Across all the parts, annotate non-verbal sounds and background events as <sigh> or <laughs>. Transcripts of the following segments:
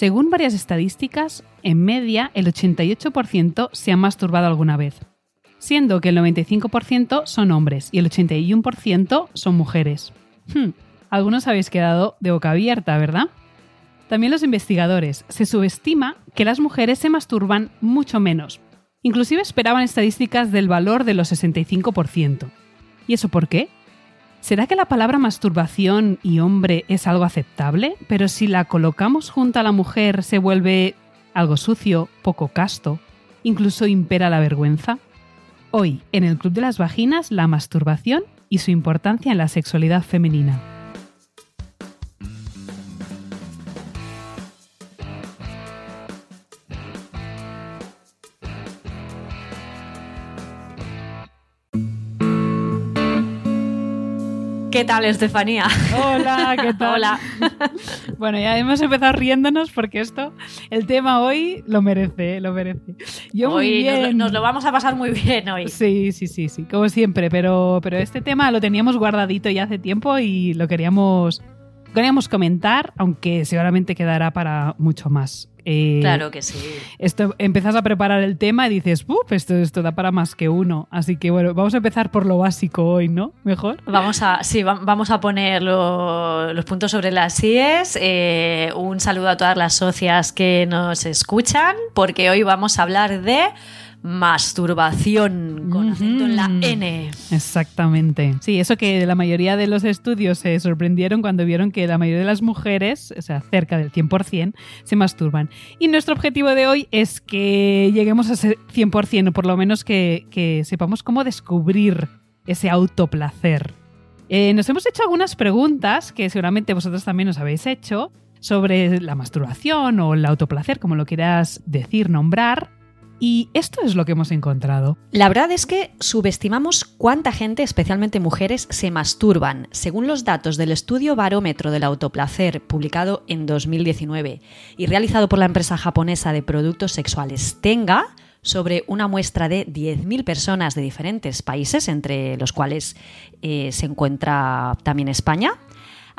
Según varias estadísticas, en media el 88% se ha masturbado alguna vez, siendo que el 95% son hombres y el 81% son mujeres. Hmm, algunos habéis quedado de boca abierta, ¿verdad? También los investigadores. Se subestima que las mujeres se masturban mucho menos. Inclusive esperaban estadísticas del valor de los 65%. ¿Y eso por qué? ¿Será que la palabra masturbación y hombre es algo aceptable? Pero si la colocamos junto a la mujer se vuelve algo sucio, poco casto, incluso impera la vergüenza. Hoy, en el Club de las Vaginas, la masturbación y su importancia en la sexualidad femenina. ¿Qué tal, Estefanía? Hola, ¿qué <laughs> tal? Hola. Bueno, ya hemos empezado riéndonos porque esto, el tema hoy lo merece, lo merece. Yo muy hoy bien. Nos, lo vamos a pasar muy bien hoy. Sí, sí, sí, sí, como siempre, pero, pero este tema lo teníamos guardadito ya hace tiempo y lo queríamos, queríamos comentar, aunque seguramente quedará para mucho más. Eh, claro que sí. Esto, empezás a preparar el tema y dices, ¡Uf! Esto, esto da para más que uno. Así que bueno, vamos a empezar por lo básico hoy, ¿no? Mejor. Vamos a, sí, vamos a poner los puntos sobre las IES. Eh, un saludo a todas las socias que nos escuchan, porque hoy vamos a hablar de masturbación con acento en la N. Exactamente. Sí, eso que la mayoría de los estudios se sorprendieron cuando vieron que la mayoría de las mujeres, o sea, cerca del 100%, se masturban. Y nuestro objetivo de hoy es que lleguemos a ser 100%, o por lo menos que, que sepamos cómo descubrir ese autoplacer. Eh, nos hemos hecho algunas preguntas que seguramente vosotros también os habéis hecho sobre la masturbación o el autoplacer, como lo quieras decir, nombrar. Y esto es lo que hemos encontrado. La verdad es que subestimamos cuánta gente, especialmente mujeres, se masturban. Según los datos del estudio Barómetro del Autoplacer, publicado en 2019 y realizado por la empresa japonesa de productos sexuales Tenga, sobre una muestra de 10.000 personas de diferentes países, entre los cuales eh, se encuentra también España,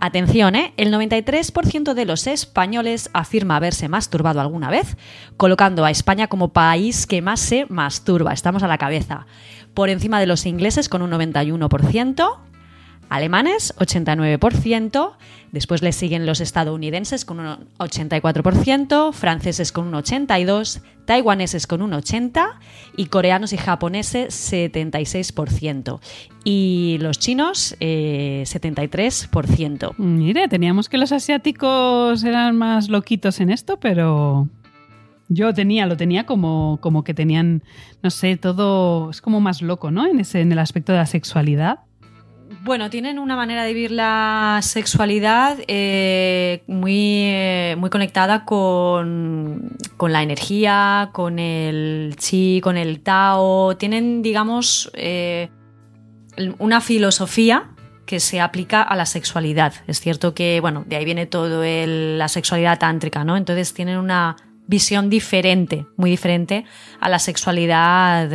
Atención, ¿eh? el 93% de los españoles afirma haberse masturbado alguna vez, colocando a España como país que más se masturba. Estamos a la cabeza. Por encima de los ingleses con un 91%, alemanes 89%, después le siguen los estadounidenses con un 84%, franceses con un 82%, taiwaneses con un 80% y coreanos y japoneses 76%. Y los chinos eh, 73%. Mire, teníamos que los asiáticos eran más loquitos en esto, pero yo tenía, lo tenía como, como que tenían, no sé, todo es como más loco, ¿no? En, ese, en el aspecto de la sexualidad. Bueno, tienen una manera de vivir la sexualidad eh, muy, eh, muy conectada con, con, la energía, con el chi, con el tao. Tienen, digamos, eh, una filosofía que se aplica a la sexualidad. Es cierto que, bueno, de ahí viene todo la sexualidad tántrica, ¿no? Entonces tienen una visión diferente, muy diferente a la sexualidad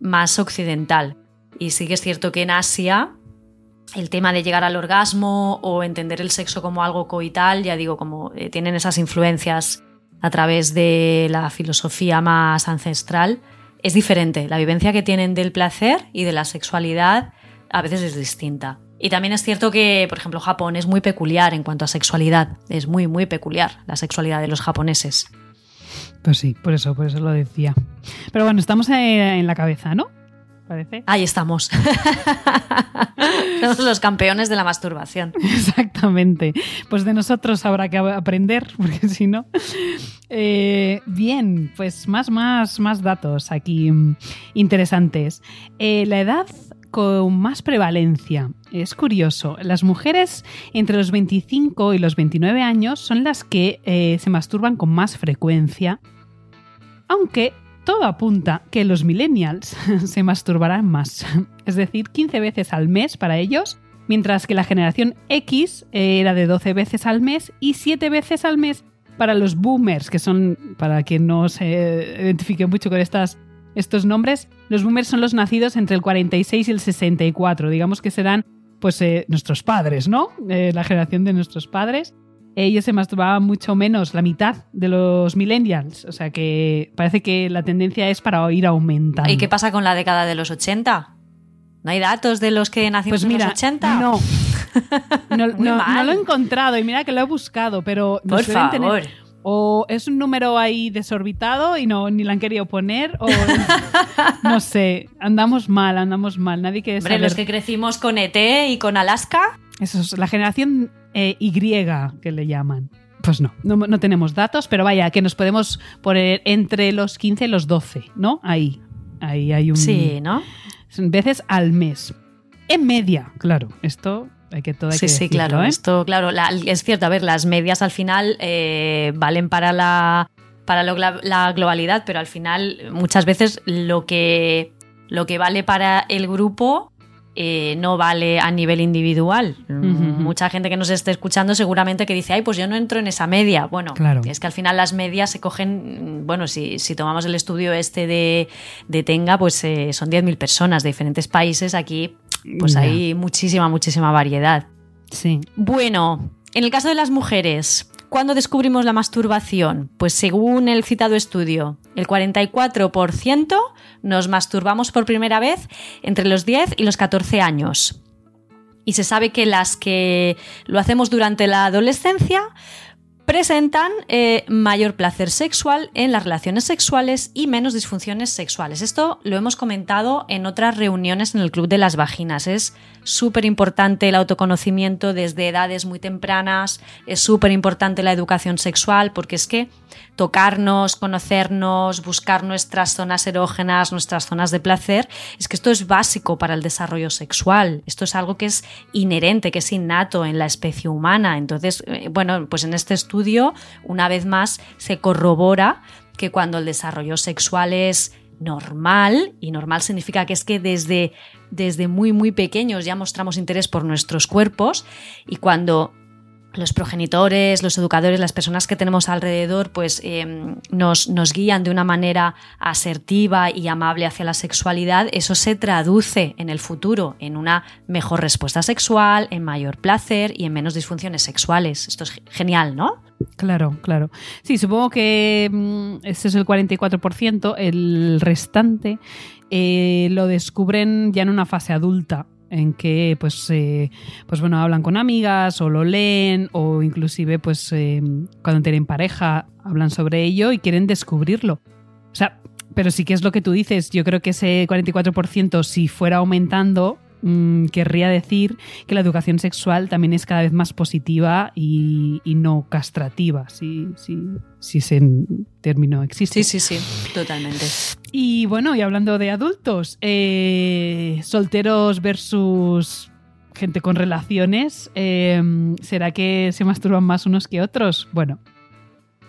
más occidental. Y sí que es cierto que en Asia el tema de llegar al orgasmo o entender el sexo como algo coital, ya digo, como eh, tienen esas influencias a través de la filosofía más ancestral, es diferente. La vivencia que tienen del placer y de la sexualidad a veces es distinta. Y también es cierto que, por ejemplo, Japón es muy peculiar en cuanto a sexualidad. Es muy, muy peculiar la sexualidad de los japoneses. Pues sí, por eso, por eso lo decía. Pero bueno, estamos en la cabeza, ¿no? Parece? Ahí estamos. <laughs> Somos los campeones de la masturbación. Exactamente. Pues de nosotros habrá que aprender, <laughs> porque si no. Eh, bien, pues más, más, más datos aquí mm, interesantes. Eh, la edad con más prevalencia. Es curioso, las mujeres entre los 25 y los 29 años son las que eh, se masturban con más frecuencia, aunque todo apunta que los millennials <laughs> se masturbarán más, es decir, 15 veces al mes para ellos, mientras que la generación X era de 12 veces al mes y 7 veces al mes para los boomers, que son, para quien no se identifique mucho con estas, estos nombres, los boomers son los nacidos entre el 46 y el 64, digamos que serán pues eh, nuestros padres, ¿no? Eh, la generación de nuestros padres ellos se masturbaban mucho menos, la mitad de los millennials. O sea que parece que la tendencia es para ir aumentando. ¿Y qué pasa con la década de los 80? ¿No hay datos de los que nacimos pues en los 80? <laughs> No. No, lo he encontrado y mira que lo he buscado, pero Por favor. o es un número ahí desorbitado y no ni lo han querido poner o <laughs> no sé, andamos mal, andamos mal, nadie quiere Hombre, los que crecimos con ET y con Alaska. Eso es la generación eh, y que le llaman. Pues no, no, tenemos datos, pero vaya, que nos podemos poner entre los 15 y los 12, ¿no? Ahí, ahí hay un... Sí, ¿no? Veces al mes. En media, claro, esto hay que todo hay sí, sí, claro. ¿eh? Esto, claro, es cierto. A ver, las medias al final eh, valen para la para la globalidad, pero al final muchas veces lo que lo que vale para el grupo eh, no vale a nivel individual. Mucha gente que nos esté escuchando seguramente que dice, ay, pues yo no entro en esa media. Bueno, es que al final las medias se cogen, bueno, si, tomamos el estudio este de, Tenga, pues eh, son 10.000 personas de diferentes países. Aquí, pues hay muchísima, muchísima variedad. Sí. Bueno, en el caso de las mujeres, ¿Cuándo descubrimos la masturbación? Pues según el citado estudio, el 44% nos masturbamos por primera vez entre los 10 y los 14 años. Y se sabe que las que lo hacemos durante la adolescencia presentan eh, mayor placer sexual en las relaciones sexuales y menos disfunciones sexuales. Esto lo hemos comentado en otras reuniones en el Club de las Vaginas. Es súper importante el autoconocimiento desde edades muy tempranas, es súper importante la educación sexual porque es que tocarnos, conocernos, buscar nuestras zonas erógenas, nuestras zonas de placer, es que esto es básico para el desarrollo sexual. Esto es algo que es inherente, que es innato en la especie humana. Entonces, eh, bueno, pues en este estudio, una vez más, se corrobora que cuando el desarrollo sexual es normal, y normal significa que es que desde, desde muy muy pequeños ya mostramos interés por nuestros cuerpos y cuando los progenitores, los educadores, las personas que tenemos alrededor, pues em, nos, nos, guían de una manera asertiva y amable hacia la sexualidad, eso se traduce en el futuro en una mejor respuesta sexual, en mayor placer y en menos disfunciones sexuales. Esto es genial, ¿no? Claro, claro. Sí, supongo que mm, ese es el 44%, el restante eh, lo descubren ya en una fase adulta en que pues, eh, pues bueno, hablan con amigas o lo leen o inclusive pues eh, cuando tienen pareja hablan sobre ello y quieren descubrirlo. O sea, pero sí que es lo que tú dices, yo creo que ese 44% si fuera aumentando Mm, querría decir que la educación sexual también es cada vez más positiva y, no castrativa, si, si, ese término existe. Sí, sí, sí, totalmente. Y bueno, y hablando de adultos, eh, solteros versus gente con relaciones, em, ¿será que se masturban más unos que otros? Bueno,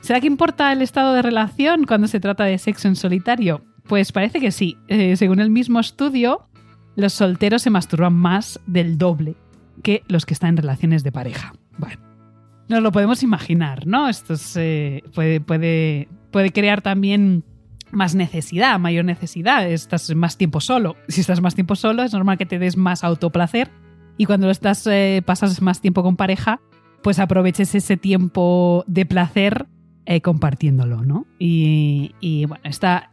¿será que importa el estado de relación cuando se trata de sexo en solitario? Pues parece que sí. Eh, según el mismo estudio, los solteros se masturban más del doble que los que están en relaciones de pareja. Bueno, nos lo podemos imaginar, ¿no? Esto puede, puede, puede crear también más necesidad, mayor necesidad. Estás más tiempo solo. Si estás más tiempo solo, es normal que te des más autoplacer. Y cuando estás, eh, pasas más tiempo con pareja, pues aproveches ese tiempo de placer eh, compartiéndolo, ¿no? Y, bueno, esta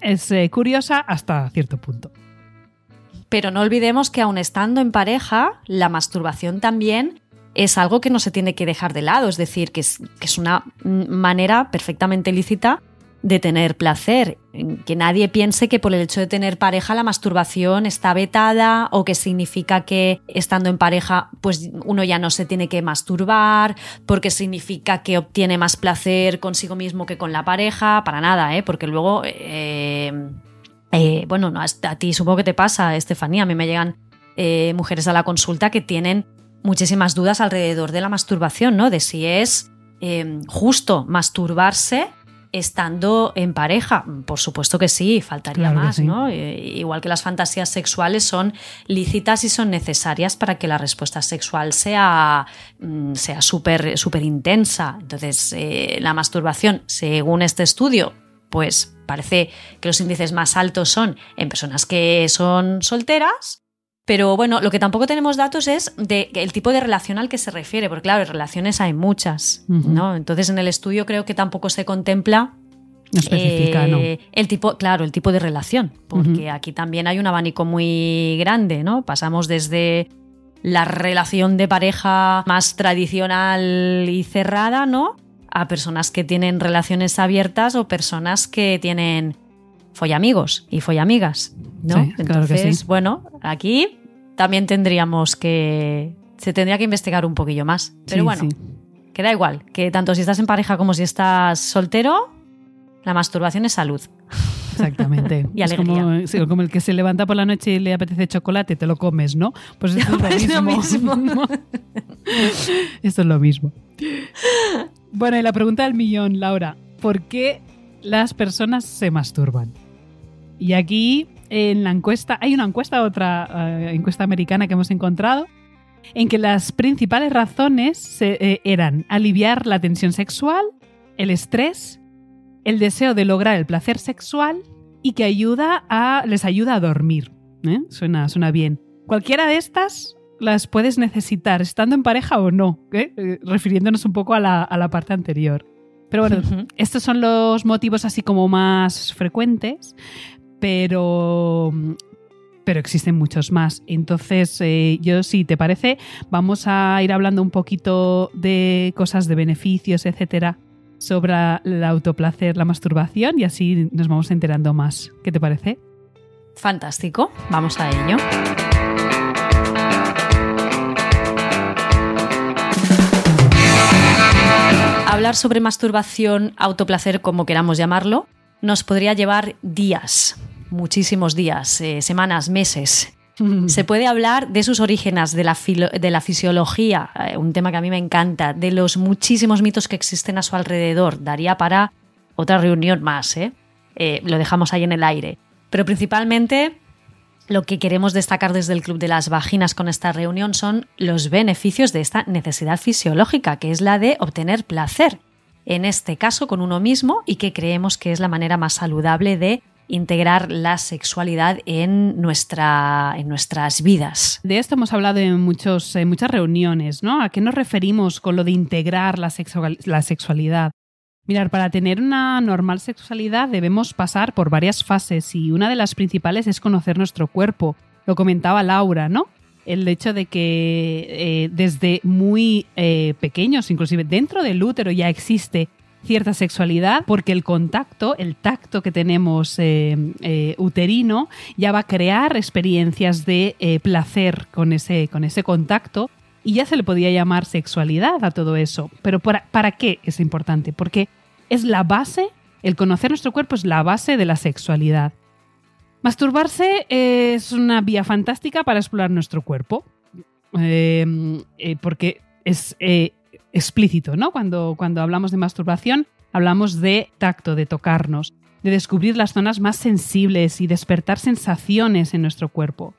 es eh, curiosa hasta cierto punto. Pero no olvidemos que aun estando en pareja, la masturbación también es algo que no se tiene que dejar de lado, es decir, que es, una manera perfectamente lícita de tener placer. Que nadie piense que por el hecho de tener pareja la masturbación está vetada o que significa que estando en pareja pues uno ya no se tiene que masturbar, porque significa que obtiene más placer consigo mismo que con la pareja, para nada, ¿eh? porque luego, eh, eh, bueno, a ti supongo que te pasa, Estefanía, a mí me llegan eh, mujeres a la consulta que tienen muchísimas dudas alrededor de la masturbación, ¿no? De si es justo masturbarse estando en pareja. Por supuesto que sí, faltaría más, ¿no? Eh, igual que las fantasías sexuales son lícitas y son necesarias para que la respuesta sexual sea mm, sea súper intensa. Entonces, eh, la masturbación, según este estudio, pues parece que los índices más altos son en personas que son solteras pero bueno, lo que tampoco tenemos datos es de el tipo de relación al que se refiere, porque claro, relaciones hay muchas, ¿no? Entonces en el estudio creo que tampoco se contempla no especifica, ¿no? Eh, el tipo, claro, el tipo de relación, porque aquí también hay un abanico muy grande, ¿no? Pasamos desde la relación de pareja más tradicional y cerrada, ¿no? A personas que tienen relaciones abiertas o personas que tienen follamigos y follamigas, ¿no? Sí, claro que sí. bueno, aquí también tendríamos que... Se tendría que investigar un poquillo más. Pero bueno, que da igual, que tanto si estás en pareja como si estás soltero, la masturbación es salud. Exactamente. <laughs> y alegría. Es como, el que se levanta por la noche y le apetece chocolate, te lo comes, ¿no? Pues esto es lo <laughs> mismo. <laughs> esto es lo mismo. Bueno, y la pregunta del millón, Laura. ¿Por qué las personas se masturban? Y aquí en la encuesta, hay una encuesta, otra eh, encuesta americana que hemos encontrado, en que las principales razones eh, eran aliviar la tensión sexual, el estrés, el deseo de lograr el placer sexual y que ayuda a, les ayuda a dormir. ¿eh? Suena, suena bien. Cualquiera de estas las puedes necesitar estando en pareja o no, refiriéndonos un poco a la, a la parte anterior. Pero bueno, estos son los motivos así como más frecuentes, pero pero existen muchos más. Entonces, eh, yo, si te parece, vamos a ir hablando un poquito de cosas de beneficios, etcétera, sobre el autoplacer, la masturbación, y así nos vamos enterando más. ¿Qué te parece? Fantástico, vamos a ello. Hablar sobre masturbación, autoplacer, como queramos llamarlo, nos podría llevar días, muchísimos días, eh, semanas, meses. <laughs> Se puede hablar de sus orígenes, de la, de la fisiología, eh, un tema que a mí me encanta, de los muchísimos mitos que existen a su alrededor. Daría para otra reunión más, ¿eh? lo dejamos ahí en el aire. Pero principalmente lo que queremos destacar desde el Club de las Vaginas con esta reunión son los beneficios de esta necesidad fisiológica, que es la de obtener placer, en este caso con uno mismo, y que creemos que es la manera más saludable de integrar la sexualidad en, nuestra, en nuestras vidas. De esto hemos hablado en, muchos, muchas reuniones, ¿no? ¿A qué nos referimos con lo de integrar la, la sexualidad? Mirar, para tener una normal sexualidad debemos pasar por varias fases y una de las principales es conocer nuestro cuerpo. Lo comentaba Laura, ¿no? El hecho de que eh, desde muy eh, pequeños, inclusive dentro del útero ya existe cierta sexualidad porque el contacto, el tacto que tenemos eh, eh, uterino ya va a crear experiencias de eh, placer con ese, con ese contacto y ya se le podía llamar sexualidad a todo eso. Pero ¿para, ¿para qué es importante? Porque es la base, el conocer nuestro cuerpo es la base de la sexualidad. Masturbarse es una vía fantástica para explorar nuestro cuerpo. porque es explícito, ¿no? Cuando, cuando hablamos de masturbación, hablamos de tacto, de tocarnos, de descubrir las zonas más sensibles y despertar sensaciones en nuestro cuerpo.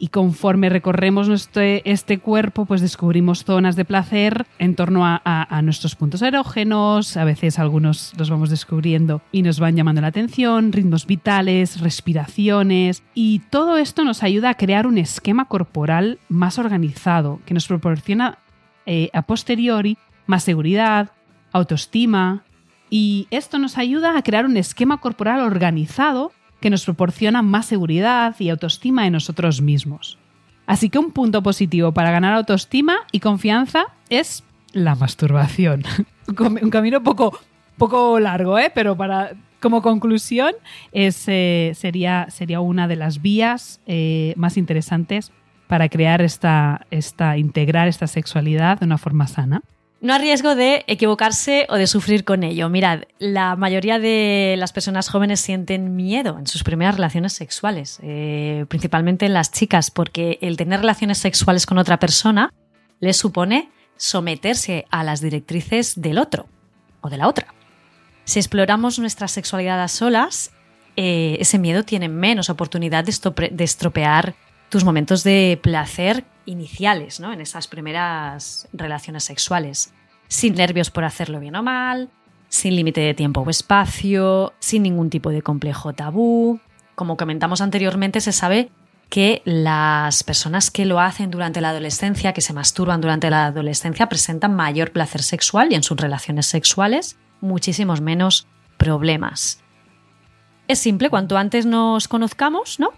Y conforme recorremos este cuerpo, pues descubrimos zonas de placer en torno a, a, nuestros puntos erógenos, a veces algunos los vamos descubriendo y nos van llamando la atención, ritmos vitales, respiraciones, y todo esto nos ayuda a crear un esquema corporal más organizado, que nos proporciona eh, a posteriori más seguridad, autoestima, y esto nos ayuda a crear un esquema corporal organizado que nos proporciona más seguridad y autoestima en nosotros mismos. Así que un punto positivo para ganar autoestima y confianza es la masturbación. <laughs> un camino poco, poco largo, ¿eh? pero para como conclusión, es, eh, sería, sería una de las vías eh, más interesantes para crear esta, esta, integrar esta sexualidad de una forma sana. No a riesgo de equivocarse o de sufrir con ello. Mirad, la mayoría de las personas jóvenes sienten miedo en sus primeras relaciones sexuales, eh, principalmente las chicas, porque el tener relaciones sexuales con otra persona les supone someterse a las directrices del otro o de la otra. Si exploramos nuestra sexualidad a solas, eh, ese miedo tiene menos oportunidad de, estropear tus momentos de placer iniciales, ¿no? En esas primeras relaciones sexuales. Sin nervios por hacerlo bien o mal, sin límite de tiempo o espacio, sin ningún tipo de complejo tabú. Como comentamos anteriormente, se sabe que las personas que lo hacen durante la adolescencia, que se masturban durante la adolescencia, presentan mayor placer sexual y en sus relaciones sexuales muchísimos menos problemas. Es simple, cuanto antes nos conozcamos, ¿no?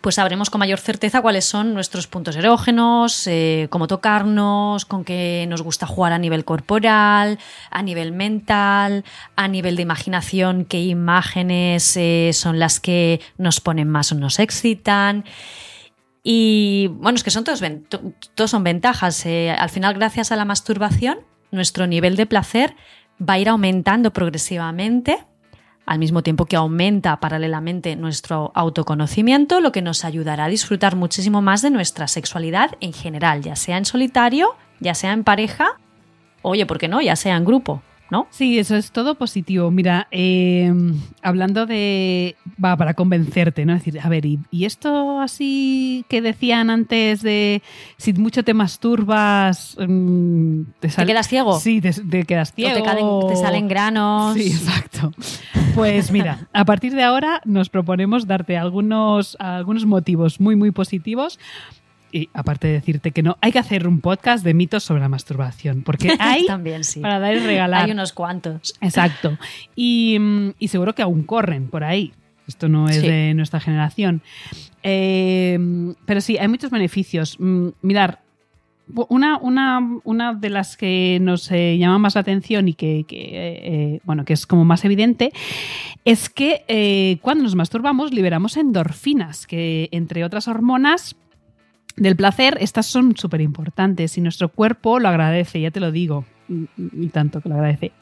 Pues sabremos con mayor certeza cuáles son nuestros puntos erógenos, eh, cómo tocarnos, con qué nos gusta jugar a nivel corporal, a nivel mental, a nivel de imaginación, qué imágenes eh, son las que nos ponen más o nos excitan. Y bueno, es que son todos, son ventajas. Eh, al final, gracias a la masturbación, nuestro nivel de placer va a ir aumentando progresivamente, al mismo tiempo que aumenta paralelamente nuestro autoconocimiento, lo que nos ayudará a disfrutar muchísimo más de nuestra sexualidad en general, ya sea en solitario, ya sea en pareja, oye, ¿por qué no? Ya sea en grupo. ¿No? Sí, eso es todo positivo. Mira, em, hablando de. Va, para convencerte, ¿no? Es decir, a ver, ¿y, esto así que decían antes de si mucho te masturbas. Mm, ¿Te, quedas ciego? Sí, te, quedas ciego. te, salen granos. Sí, exacto. Pues mira, a partir de ahora nos proponemos darte algunos, algunos motivos muy, muy positivos y aparte de decirte que no, hay que hacer un podcast de mitos sobre la masturbación, porque <laughs> hay También, sí. para dar y regalar. Hay unos cuantos. Exacto. Y, seguro que aún corren por ahí. Esto no es de nuestra generación. Eh, pero sí, hay muchos beneficios. Mm, mirar, una, una, una, de las que nos eh, llama más la atención y que, eh, bueno, que es como más evidente es que cuando nos masturbamos liberamos endorfinas, que entre otras hormonas del placer, estas son súper importantes y nuestro cuerpo lo agradece, ya te lo digo, y tanto que lo agradece.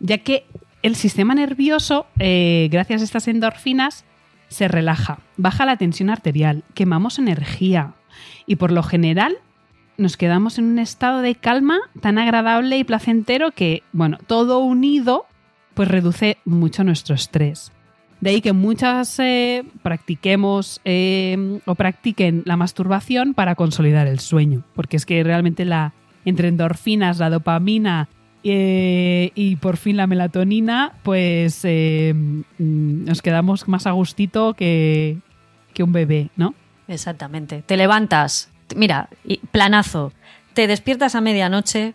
Ya que el sistema nervioso, eh, gracias a estas endorfinas, se relaja, baja la tensión arterial, quemamos energía y por lo general nos quedamos en un estado de calma tan agradable y placentero que, bueno, todo unido, pues reduce mucho nuestro estrés. De ahí que muchas eh, practiquemos eh, o practiquen la masturbación para consolidar el sueño, porque es que realmente la entre endorfinas, la dopamina eh, y por fin la melatonina, pues mm, nos quedamos más a gustito que, que un bebé, ¿no? Exactamente. Te levantas, mira, planazo, te despiertas a medianoche,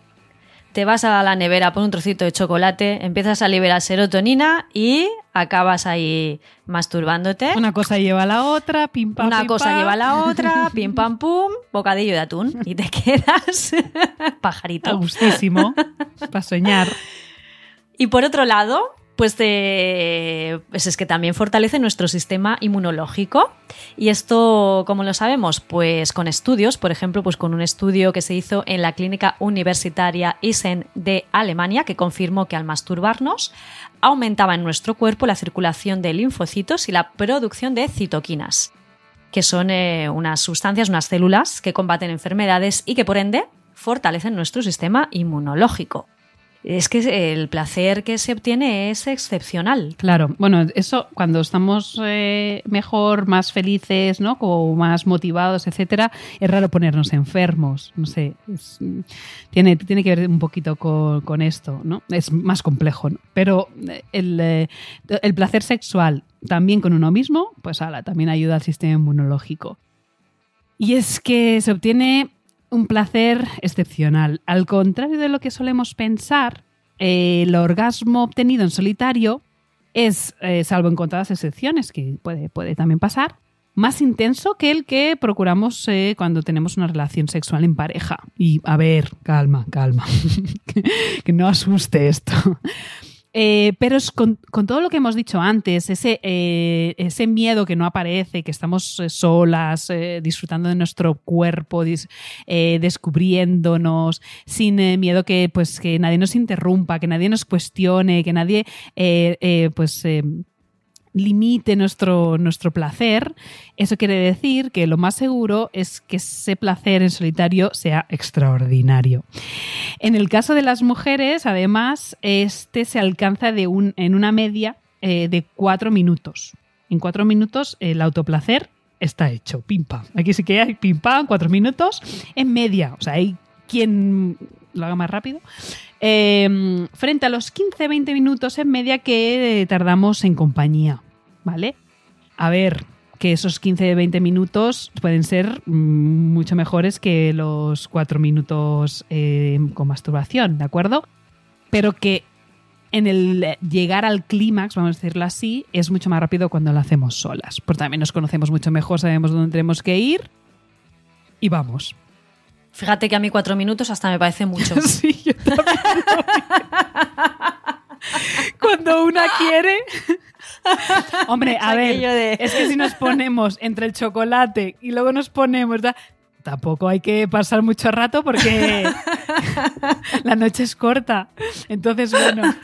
te vas a la nevera, por un trocito de chocolate, empiezas a liberar serotonina y acabas ahí masturbándote. Una cosa lleva a la otra, pim pam. Una cosa lleva a la otra, <laughs> pim pam pum, bocadillo de atún y te <laughs> quedas pajarito. A gustísimo, para soñar. Y por otro lado, pues, pues, es que también fortalece nuestro sistema inmunológico. Y esto, ¿cómo lo sabemos? Pues con estudios, por ejemplo, pues con un estudio que se hizo en la clínica universitaria Isen de Alemania, que confirmó que al masturbarnos aumentaba en nuestro cuerpo la circulación de linfocitos y la producción de citoquinas, que son eh, unas sustancias, unas células que combaten enfermedades y que por ende fortalecen nuestro sistema inmunológico es que el placer que se obtiene es excepcional. Claro, bueno, eso cuando estamos eh, mejor, más felices, ¿no? Como más motivados, etcétera, es raro ponernos enfermos. No sé, tiene, tiene que ver un poquito con, esto, ¿no? Es más complejo, ¿no? Pero eh, el, eh, el placer sexual también con uno mismo, pues ala, también ayuda al sistema inmunológico. Y es que se obtiene un placer excepcional. Al contrario de lo que solemos pensar, el orgasmo obtenido en solitario es, eh, salvo en contadas excepciones, que puede, puede también pasar, más intenso que el que procuramos eh, cuando tenemos una relación sexual en pareja. Y a ver, calma, calma, <laughs> que no asuste esto. Eh, pero es con, todo lo que hemos dicho antes, ese, eh, ese miedo que no aparece, que estamos eh, solas, disfrutando de nuestro cuerpo, descubriéndonos, sin miedo que, pues, que nadie nos interrumpa, que nadie nos cuestione, que nadie pues limite nuestro, nuestro placer, eso quiere decir que lo más seguro es que ese placer en solitario sea extraordinario. En el caso de las mujeres, además, este se alcanza de un, en una media eh, de cuatro minutos. En cuatro minutos el autoplacer está hecho, pim pam. Aquí sí que hay pim pam, cuatro minutos en media. O sea, hay quien lo haga más rápido. Em, frente a los 15-20 minutos en media que tardamos en compañía. ¿Vale? A ver, que esos 15-20 minutos pueden ser mm, mucho mejores que los 4 minutos eh, con masturbación, ¿de acuerdo? Pero que en el llegar al clímax, vamos a decirlo así, es mucho más rápido cuando lo hacemos solas. Porque también nos conocemos mucho mejor, sabemos dónde tenemos que ir y vamos. Fíjate que a mí cuatro minutos hasta me parece mucho. <laughs> sí, yo también. <laughs> Cuando una quiere. Hombre, a <laughs> ver, es que si nos <laughs> ponemos entre el chocolate y luego nos ponemos tampoco hay que pasar mucho rato porque <laughs> la noche es corta. Entonces, bueno.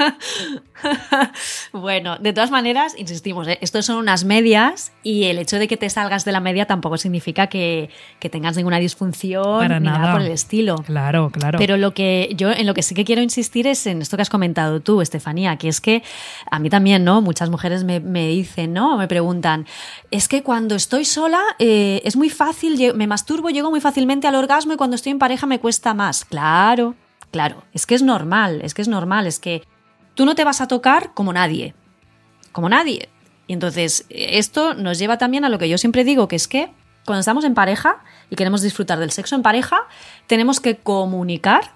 <laughs> bueno, de todas maneras, insistimos, ¿eh? esto son unas medias y el hecho de que te salgas de la media tampoco significa que, tengas ninguna disfunción ni nada. por el estilo. Claro, claro. Pero lo que yo en lo que sí que quiero insistir es en esto que has comentado tú, Estefanía, que es que a mí también, ¿no? Muchas mujeres me, dicen, ¿no? Me preguntan, es que cuando estoy sola eh, es muy fácil, me masturbo, llego muy fácilmente al orgasmo y cuando estoy en pareja me cuesta más. Claro, claro, es que es normal, es que es normal, es que tú no te vas a tocar como nadie, como nadie. Y entonces esto nos lleva también a lo que yo siempre digo, que es que cuando estamos en pareja y queremos disfrutar del sexo en pareja, tenemos que comunicar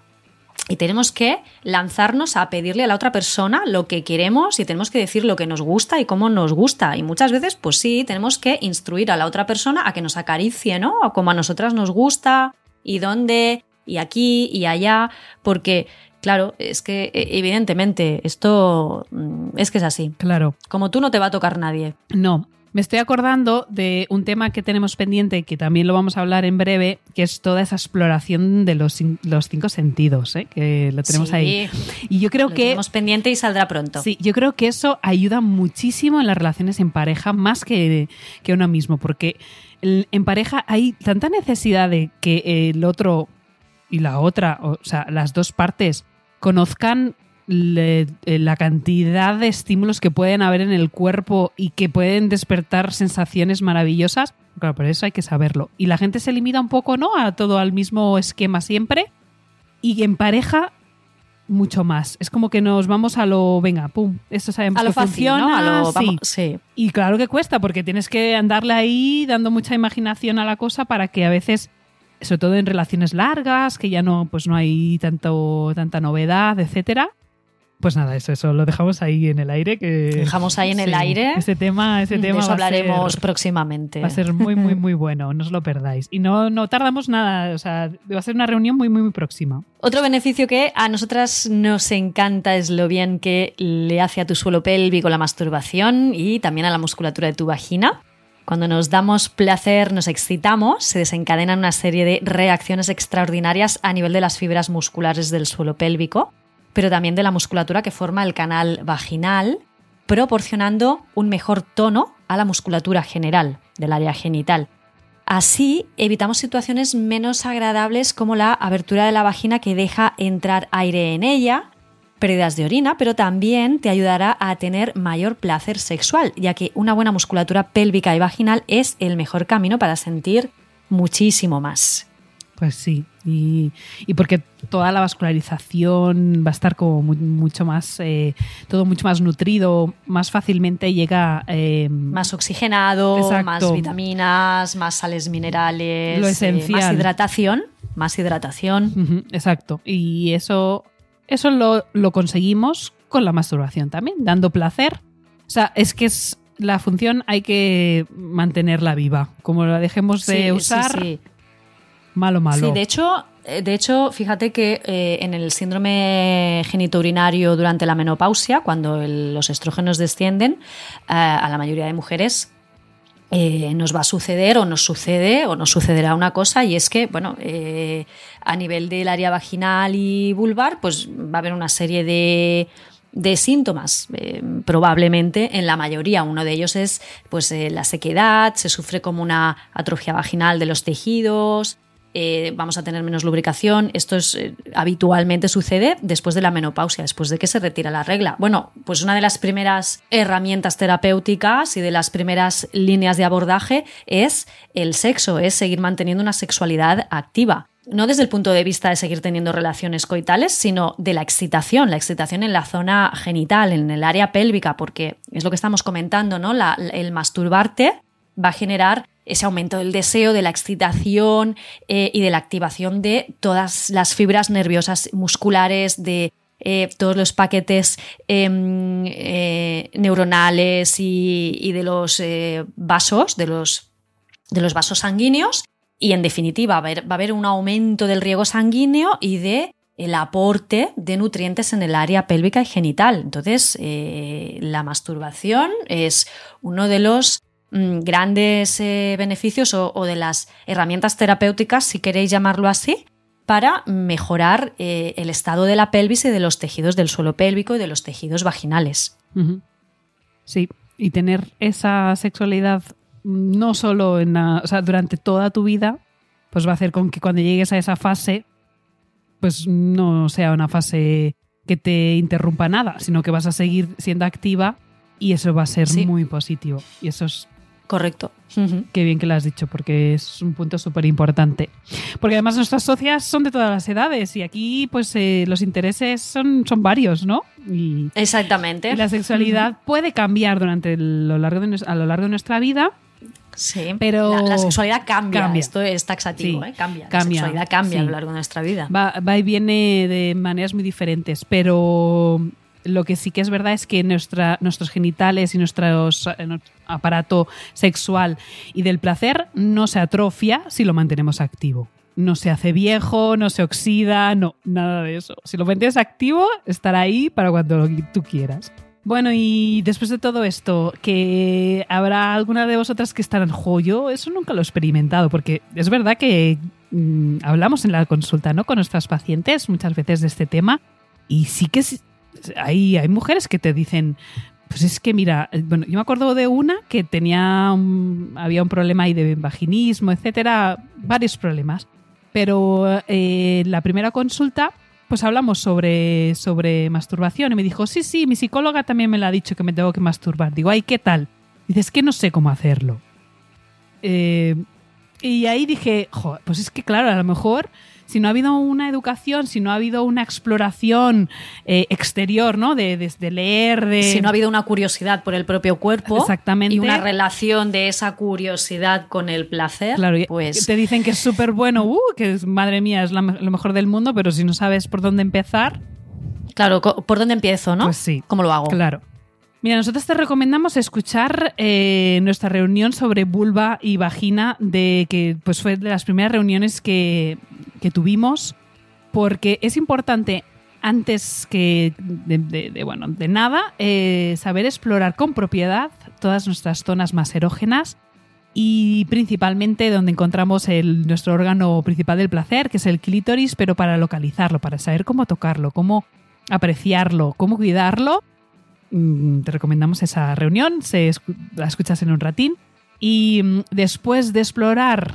y tenemos que lanzarnos a pedirle a la otra persona lo que queremos y tenemos que decir lo que nos gusta y cómo nos gusta. Y muchas veces, pues sí, tenemos que instruir a la otra persona a que nos acaricie, ¿no? O como a nosotras nos gusta y dónde y aquí y allá, porque Claro, es que e, evidentemente esto mm, es que es así. Claro. Como tú no te va a tocar nadie. No, me estoy acordando de un tema que tenemos pendiente, que también lo vamos a hablar en breve, que es toda esa exploración de los, los cinco sentidos, ¿eh? que lo tenemos ahí. Y yo creo lo que... Tenemos pendiente y saldrá pronto. Sí, yo creo que eso ayuda muchísimo en las relaciones en pareja, más que, que uno mismo, porque en pareja hay tanta necesidad de que el otro y la otra, o sea, las dos partes, conozcan eh, la cantidad de estímulos que pueden haber en el cuerpo y que pueden despertar sensaciones maravillosas, claro, por eso hay que saberlo. Y la gente se limita un poco, ¿no? A todo al mismo esquema siempre. Y en pareja, mucho más. Es como que nos vamos a lo, venga, pum, esto sabemos a lo que funciona. A lo, sí. Y claro que cuesta, porque tienes que andarle ahí dando mucha imaginación a la cosa para que a veces sobre todo en relaciones largas, que ya no, pues no hay tanto, tanta novedad, etcétera, pues nada, eso, eso lo dejamos ahí en el aire. Que, dejamos ahí en el aire. Ese tema, ese tema. De hablaremos próximamente. Va a ser muy, muy, muy bueno, no os lo perdáis. Y no, no tardamos nada, o sea, va a ser una reunión muy, muy, muy próxima. Otro beneficio que a nosotras nos encanta es lo bien que le hace a tu suelo pélvico la masturbación y también a la musculatura de tu vagina. Cuando nos damos placer, nos excitamos, se desencadenan una serie de reacciones extraordinarias a nivel de las fibras musculares del suelo pélvico pero también de la musculatura que forma el canal vaginal, proporcionando un mejor tono a la musculatura general del área genital. Así evitamos situaciones menos agradables como la abertura de la vagina que deja entrar aire en ella, pérdidas de orina, pero también te ayudará a tener mayor placer sexual, ya que una buena musculatura pélvica y vaginal es el mejor camino para sentir muchísimo más. Pues sí, y, porque toda la vascularización va a estar como mucho más, eh, todo mucho más nutrido, más fácilmente llega... Eh, más oxigenado, más vitaminas, más sales minerales, lo esencial. más hidratación, más hidratación. exacto, y eso, eso lo, lo conseguimos con la masturbación también, dando placer. O sea, es que es la función hay que mantenerla viva. Como la dejemos de usar, malo, malo. Sí, de hecho, eh, de hecho, fíjate que eh, en el síndrome genitourinario durante la menopausia, cuando los estrógenos descienden, eh, a la mayoría de mujeres nos va a suceder o nos sucede o nos sucederá una cosa y es que, bueno, a nivel del área vaginal y vulvar, pues va a haber una serie de de síntomas, probablemente en la mayoría. Uno de ellos es pues, la sequedad, se sufre como una atrofia vaginal de los tejidos, eh, vamos a tener menos lubricación. Esto es, habitualmente sucede después de la menopausia, después de que se retira la regla. Bueno, pues una de las primeras herramientas terapéuticas y de las primeras líneas de abordaje es el sexo, es seguir manteniendo una sexualidad activa no desde el punto de vista de seguir teniendo relaciones coitales, sino de la excitación, la excitación en la zona genital, en el área pélvica, porque es lo que estamos comentando, ¿no? el masturbarte va a generar ese aumento del deseo, de la excitación eh, y de la activación de todas las fibras nerviosas musculares, de eh, todos los paquetes em, eh, neuronales y, de los vasos, de los, de los vasos sanguíneos y en definitiva va a, haber, un aumento del riego sanguíneo y de el aporte de nutrientes en el área pélvica y genital. Entonces, la masturbación es uno de los grandes eh, beneficios o, de las herramientas terapéuticas, si queréis llamarlo así, para mejorar eh, el estado de la pelvis y de los tejidos del suelo pélvico y de los tejidos vaginales. Sí, y tener esa sexualidad no solo en o sea, durante toda tu vida, pues va a hacer con que cuando llegues a esa fase, pues no sea una fase que te interrumpa nada, sino que vas a seguir siendo activa y eso va a ser muy positivo. Y eso es Correcto. Qué bien que lo has dicho, porque es un punto súper importante. Porque además nuestras socias son de todas las edades y aquí pues eh, los intereses son, son varios, ¿no? Y, Exactamente. Y la sexualidad puede cambiar durante lo largo de, a lo largo de nuestra vida Sí, pero la, sexualidad cambia. Esto es taxativo, ¿eh? cambia. La sexualidad cambia a lo largo de nuestra vida. Va, y viene de maneras muy diferentes, pero lo que sí que es verdad es que nuestros genitales y nuestro aparato sexual y del placer no se atrofia si lo mantenemos activo. No se hace viejo, no se oxida, no, nada de eso. Si lo mantienes activo, estará ahí para cuando tú quieras. Bueno, y después de todo esto, que habrá alguna de vosotras que estarán, jo, eso nunca lo he experimentado, porque es verdad que mm, hablamos en la consulta, ¿no? Con nuestras pacientes muchas veces de este tema, y sí que hay, hay mujeres que te dicen, pues es que mira, eh, bueno, yo me acuerdo de una que tenía había un problema ahí de vaginismo, etcétera, varios problemas. Pero eh, la primera consulta pues hablamos sobre, sobre masturbación y me dijo, sí, sí, mi psicóloga también me la ha dicho que me tengo que masturbar. Digo, ay, ¿qué tal? Dices, que no sé cómo hacerlo. Eh, y ahí dije, pues es que claro, a lo mejor si no ha habido una educación, si no ha habido una exploración eh, exterior, ¿no? De, leer, de... Si no ha habido una curiosidad por el propio cuerpo. Exactamente. Y una relación de esa curiosidad con el placer. Claro, pues... Te dicen que es súper bueno, <laughs> uh, que es, madre mía, es lo mejor del mundo, pero si no sabes por dónde empezar... Claro, ¿por dónde empiezo, no? Pues sí. ¿Cómo lo hago? Claro. Mira, nosotros te recomendamos escuchar eh, nuestra reunión sobre vulva y vagina, de que pues fue de las primeras reuniones que, tuvimos, porque es importante antes que de, bueno, de nada, eh, saber explorar con propiedad todas nuestras zonas más erógenas y principalmente donde encontramos el, nuestro órgano principal del placer, que es el clítoris, pero para localizarlo, para saber cómo tocarlo, cómo apreciarlo, cómo cuidarlo Mm, te recomendamos esa reunión, se, la escuchas en un ratín. Y mm, después de explorar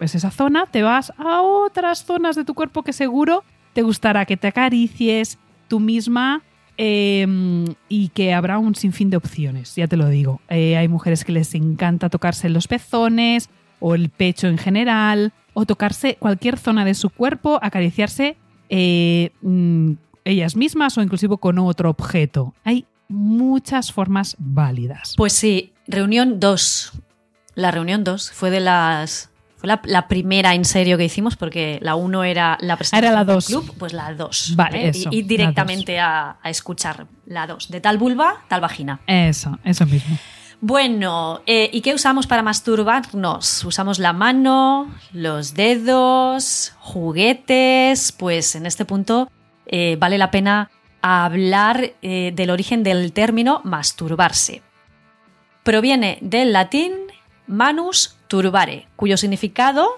pues, esa zona te vas a otras zonas de tu cuerpo que seguro te gustará que te acaricies tú misma em, y que habrá un sinfín de opciones, ya te lo digo. Eh, hay mujeres que les encanta tocarse los pezones o el pecho en general o tocarse cualquier zona de su cuerpo, acariciarse eh, mm, ellas mismas o inclusive con otro objeto. Hay muchas formas válidas. Pues sí, reunión 2. La reunión 2 fue de las fue la, primera en serio que hicimos porque la 1 era la presentación era la dos. club, pues la 2. Vale, ¿eh? y, directamente a, a, escuchar la 2. De tal vulva, tal vagina. Eso, eso mismo. Bueno, eh, ¿y qué usamos para masturbarnos? Usamos la mano, los dedos, juguetes. Pues en este punto eh, vale la pena hablar eh, del origen del término masturbarse. Proviene del latín manus turbare, cuyo significado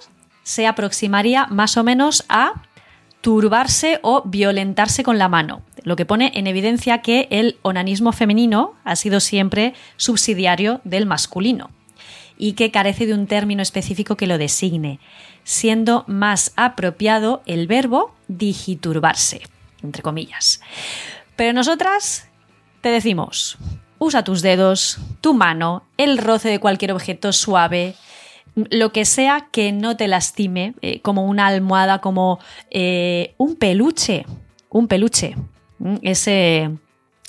se aproximaría más o menos a turbarse o violentarse con la mano, lo que pone en evidencia que el onanismo femenino ha sido siempre subsidiario del masculino y que carece de un término específico que lo designe, siendo más apropiado el verbo digiturbarse, entre comillas. Pero nosotras te decimos, usa tus dedos, tu mano, el roce de cualquier objeto suave, lo que sea que no te lastime, eh, como una almohada, como eh, un peluche, un peluche. Ese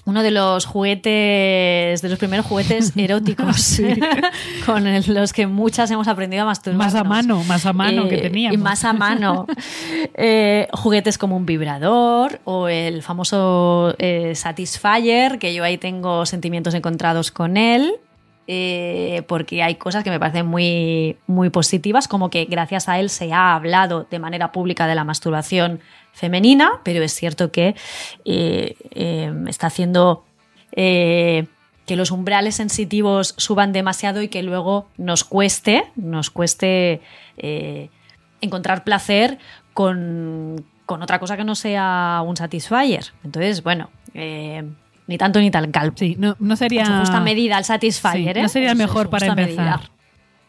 uno de los juguetes, de los primeros juguetes <laughs> eróticos <laughs> con los que muchas hemos aprendido a masturbar. Más a mano, más a mano que eh, teníamos. Y más a mano. <laughs> juguetes como un vibrador o el famoso Satisfyer, que yo ahí tengo sentimientos encontrados con él. Eh, porque hay cosas que me parecen muy, muy positivas, como que gracias a él se ha hablado de manera pública de la masturbación femenina, pero es cierto que eh, eh, está haciendo que los umbrales sensitivos suban demasiado y que luego nos cueste, nos cueste encontrar placer con, con, otra cosa que no sea un satisfier. Entonces, bueno, ni tanto ni tal. Sí, no, no sería. En justa medida el Satisfyer, ¿eh? No sería el mejor para empezar.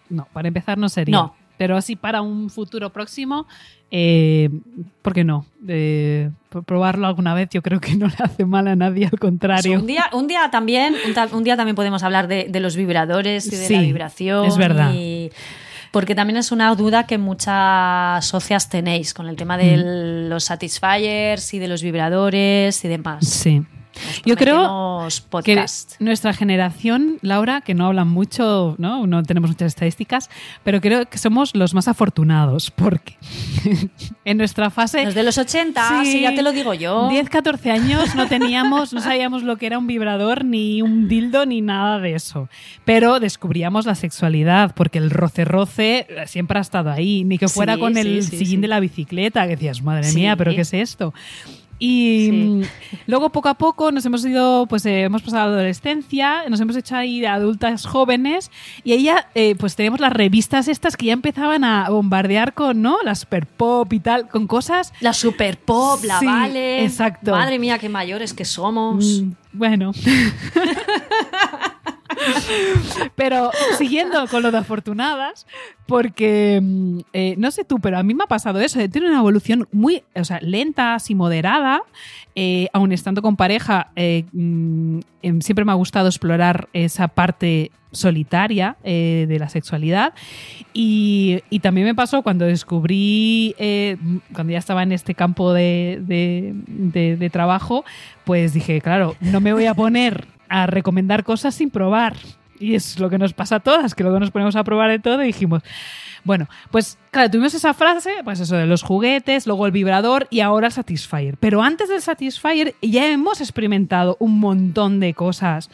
No, para empezar no sería. No. Pero así para un futuro próximo, eh, ¿por qué no? Eh, probarlo alguna vez yo creo que no le hace mal a nadie, al contrario. un, día, un día también un, día también podemos hablar de, los vibradores y de la vibración. Es verdad. porque también es una duda que muchas socias tenéis con el tema de mm. los satisfiers y de los vibradores y demás. Sí. Yo creo que nuestra generación, Laura, que no hablan mucho, ¿no? no tenemos muchas estadísticas, pero creo que somos los más afortunados porque <laughs> en nuestra fase... Los de los 80, sí, ya te lo digo yo. 10, 14 años no teníamos, no sabíamos lo que era un vibrador, ni un dildo, ni nada de eso. Pero descubríamos la sexualidad porque el roce-roce siempre ha estado ahí, ni que fuera con el sillín de la bicicleta, que decías, madre mía, pero ¿qué es esto? Y mm, luego poco a poco nos hemos ido, pues eh, hemos pasado la adolescencia, nos hemos hecho ahí de adultas jóvenes y ahí ya eh, pues tenemos las revistas estas que ya empezaban a bombardear con, ¿no? La super pop y tal, con cosas... La super pop, la vale. Exacto. Madre mía, qué mayores que somos. Mm, bueno. <laughs> <laughs> pero siguiendo con lo de afortunadas, porque mm, eh, no sé tú, pero a mí me ha pasado eso. Tiene una evolución muy o sea, lenta, así moderada. Eh, aun estando con pareja, eh, mm, em, siempre me ha gustado explorar esa parte solitaria de la sexualidad. Y, también me pasó cuando descubrí, cuando ya estaba en este campo de trabajo, pues dije, claro, no me voy a poner a recomendar cosas sin probar. Y es lo que nos pasa a todas, que luego nos ponemos a probar de todo y dijimos, bueno, pues claro, tuvimos esa frase, pues eso de los juguetes, luego el vibrador y ahora el Satisfyer. Pero antes del Satisfyer ya hemos experimentado un montón de cosas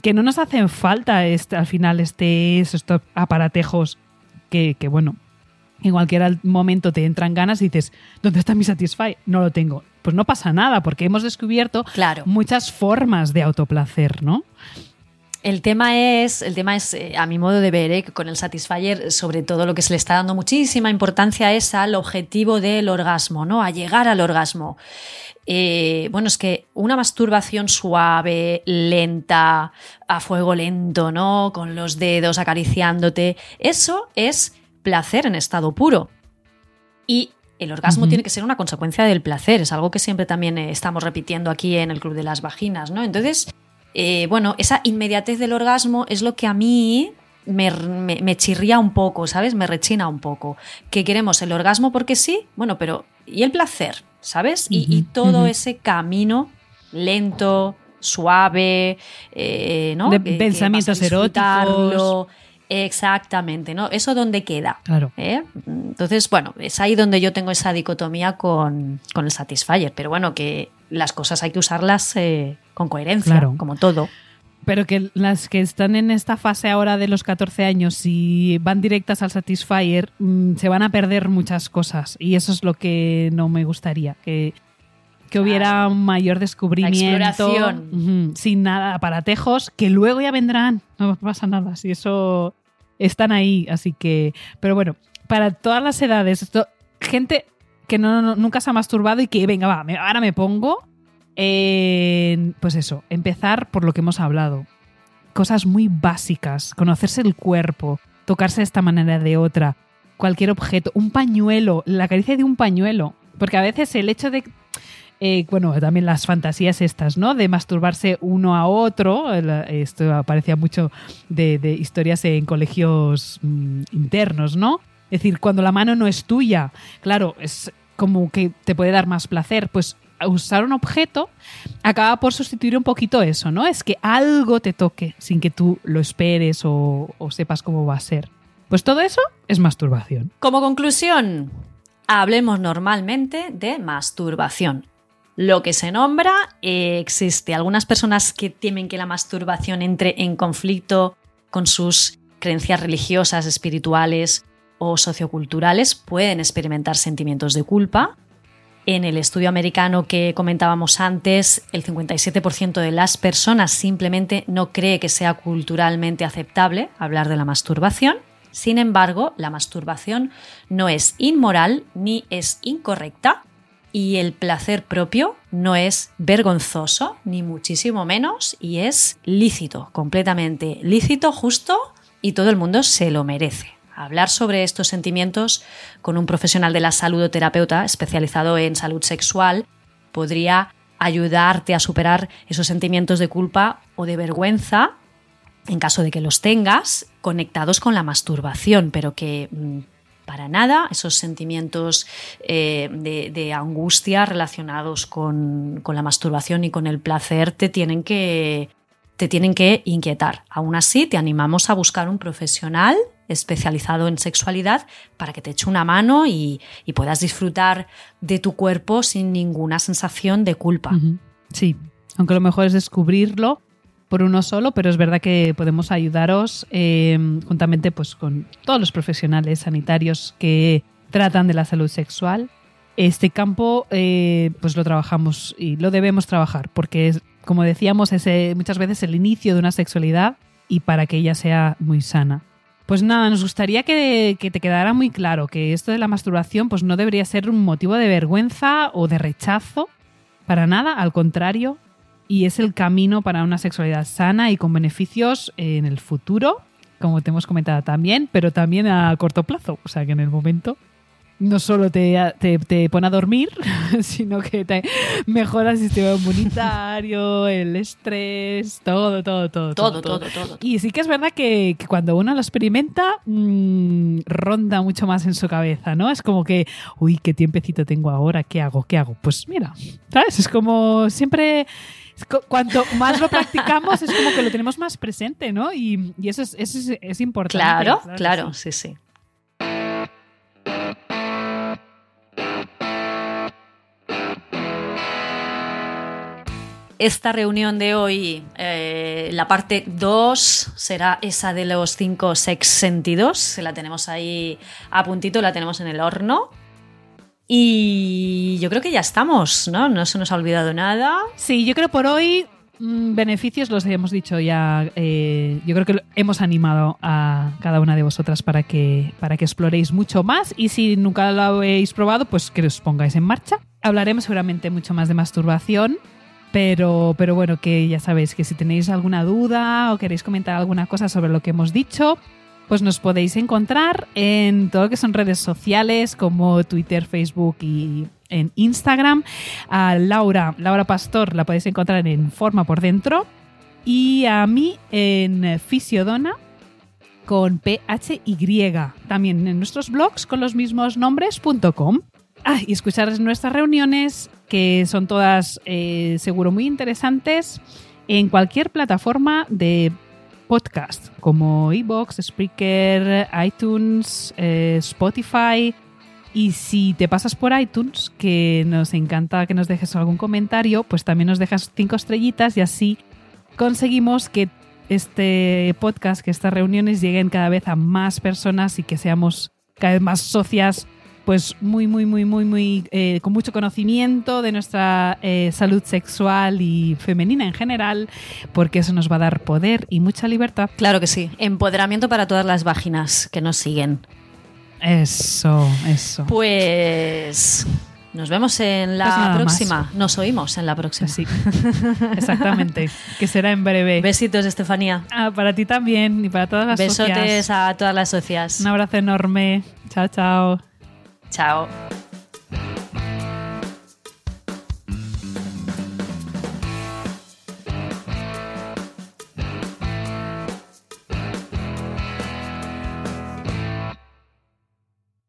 que no nos hacen falta este, al final este, estos aparatejos que, que, bueno, en cualquier momento te entran ganas y dices, ¿dónde está mi Satisfy? No lo tengo. Pues no pasa nada, porque hemos descubierto muchas formas de autoplacer, ¿no? El tema es, el tema es eh, a mi modo de ver, eh, con el Satisfyer, sobre todo lo que se le está dando muchísima importancia es al objetivo del orgasmo, ¿no? A llegar al orgasmo. Eh, bueno, es que una masturbación suave, lenta, a fuego lento, ¿no? Con los dedos acariciándote, eso es placer en estado puro. Y el orgasmo tiene que ser una consecuencia del placer, es algo que siempre también eh, estamos repitiendo aquí en el Club de las Vaginas, ¿no? Entonces, eh, bueno, esa inmediatez del orgasmo es lo que a mí me, chirría un poco, ¿sabes? Me rechina un poco. Que queremos el orgasmo porque sí, bueno, pero ¿y el placer? ¿Sabes? y, todo ese camino lento, suave, eh, ¿no? De pensamientos eróticos Exactamente, ¿no? Eso donde queda. Claro. ¿eh? Entonces, bueno, es ahí donde yo tengo esa dicotomía con, el Satisfyer, pero bueno, que las cosas hay que usarlas eh, con coherencia, como todo. pero que las que están en esta fase ahora de los 14 años y van directas al Satisfyer, mm, se van a perder muchas cosas. Y eso es lo que no me gustaría, que, que hubiera un mayor descubrimiento. exploración. Ujú, sin nada, aparatejos, que luego ya vendrán. No pasa nada, si eso están ahí. Así que, pero bueno, para todas las edades, gente que no, no- nunca se ha masturbado y que, venga, va, me- ahora me pongo. en, pues eso, empezar por lo que hemos hablado. Cosas muy básicas, conocerse el cuerpo, tocarse de esta manera de otra, cualquier objeto, un pañuelo, la caricia de un pañuelo. Porque a veces el hecho de eh, bueno, también las fantasías estas, ¿no? De masturbarse uno a otro. Esto aparecía mucho de, historias en colegios mm, internos, ¿no? Es decir, cuando la mano no es tuya, claro, es como que te puede dar más placer. Pues usar un objeto acaba por sustituir un poquito eso, ¿no? Es que algo te toque sin que tú lo esperes o sepas cómo va a ser. Pues todo eso es masturbación. Como conclusión, hablemos normalmente de masturbación. Lo que se nombra eh, existe. Algunas personas que temen que la masturbación entre en conflicto con sus creencias religiosas, espirituales o socioculturales pueden experimentar sentimientos de culpa. En el estudio americano que comentábamos antes, el 57% de las personas simplemente no cree que sea culturalmente aceptable hablar de la masturbación. Sin embargo, la masturbación no es inmoral ni es incorrecta y el placer propio no es vergonzoso, ni muchísimo menos, y es lícito, completamente lícito, justo, y todo el mundo se lo merece. Hablar sobre estos sentimientos con un profesional de la salud o terapeuta especializado en salud sexual podría ayudarte a superar esos sentimientos de culpa o de vergüenza en caso de que los tengas, conectados con la masturbación, pero que mm, para nada esos sentimientos eh, de, angustia relacionados con, con la masturbación y con el placer te tienen que te tienen que inquietar. Aún así, te animamos a buscar un profesional especializado en sexualidad para que te eche una mano y, y puedas disfrutar de tu cuerpo sin ninguna sensación de culpa. Sí, aunque lo mejor es descubrirlo por uno solo, pero es verdad que podemos ayudaros eh, juntamente pues, con todos los profesionales sanitarios que tratan de la salud sexual. Este campo eh, pues lo trabajamos y lo debemos trabajar porque, es, como decíamos, es eh, muchas veces el inicio de una sexualidad y para que ella sea muy sana. Pues nada, nos gustaría que, que, te quedara muy claro que esto de la masturbación pues no debería ser un motivo de vergüenza o de rechazo, para nada, al contrario, y es el camino para una sexualidad sana y con beneficios en el futuro, como te hemos comentado también, pero también a corto plazo, o sea que en el momento no solo te, te, te pone a dormir, <laughs> sino que te mejora el sistema inmunitario, el estrés, todo, todo, todo. Todo, todo, todo. todo. Y sí que es verdad que, que cuando uno lo experimenta, mmm, ronda mucho más en su cabeza, ¿no? Es como que, uy, qué tiempecito tengo ahora, ¿qué hago? ¿Qué hago? Pues mira, ¿sabes? Es como siempre cuanto más lo practicamos es como que lo tenemos más presente, ¿no? Y, y eso, es, eso es, es, importante. Claro, claro, claro sí. sí, sí. Esta reunión de hoy, eh, la parte 2 será esa de los cinco sex sentidos. La tenemos ahí a puntito, la tenemos en el horno. Y yo creo que ya estamos, ¿no? No se nos ha olvidado nada. Sí, yo creo por hoy mmm, beneficios los hemos dicho ya. Eh, yo creo que hemos animado a cada una de vosotras para que, para que exploréis mucho más. Y si nunca lo habéis probado, pues que os pongáis en marcha. Hablaremos seguramente mucho más de masturbación. Pero, pero bueno, que ya sabéis que si tenéis alguna duda o queréis comentar alguna cosa sobre lo que hemos dicho, pues nos podéis encontrar en todo lo que son redes sociales como Twitter, Facebook y en Instagram. A Laura, Laura Pastor, la podéis encontrar en Forma por Dentro. Y a mí en Fisiodona con PHY. También en nuestros blogs con los mismos nombres.com. Ah, y escuchar nuestras reuniones, que son todas eh, seguro muy interesantes, en cualquier plataforma de podcast, como Evox, Spreaker, iTunes, eh, Spotify. Y si te pasas por iTunes, que nos encanta que nos dejes algún comentario, pues también nos dejas cinco estrellitas y así conseguimos que este podcast, que estas reuniones lleguen cada vez a más personas y que seamos cada vez más socias pues muy, muy, muy, muy, muy, eh, con mucho conocimiento de nuestra eh, salud sexual y femenina en general, porque eso nos va a dar poder y mucha libertad. Claro que sí. Empoderamiento para todas las vaginas que nos siguen. Eso, eso. Pues nos vemos en la Pues próxima. más. Nos oímos en la próxima. Sí, exactamente. que será en breve. Besitos, Estefanía. Ah, para ti también y para todas las Besotes socias. a todas las socias. Un abrazo enorme. Chao, chao. Chao.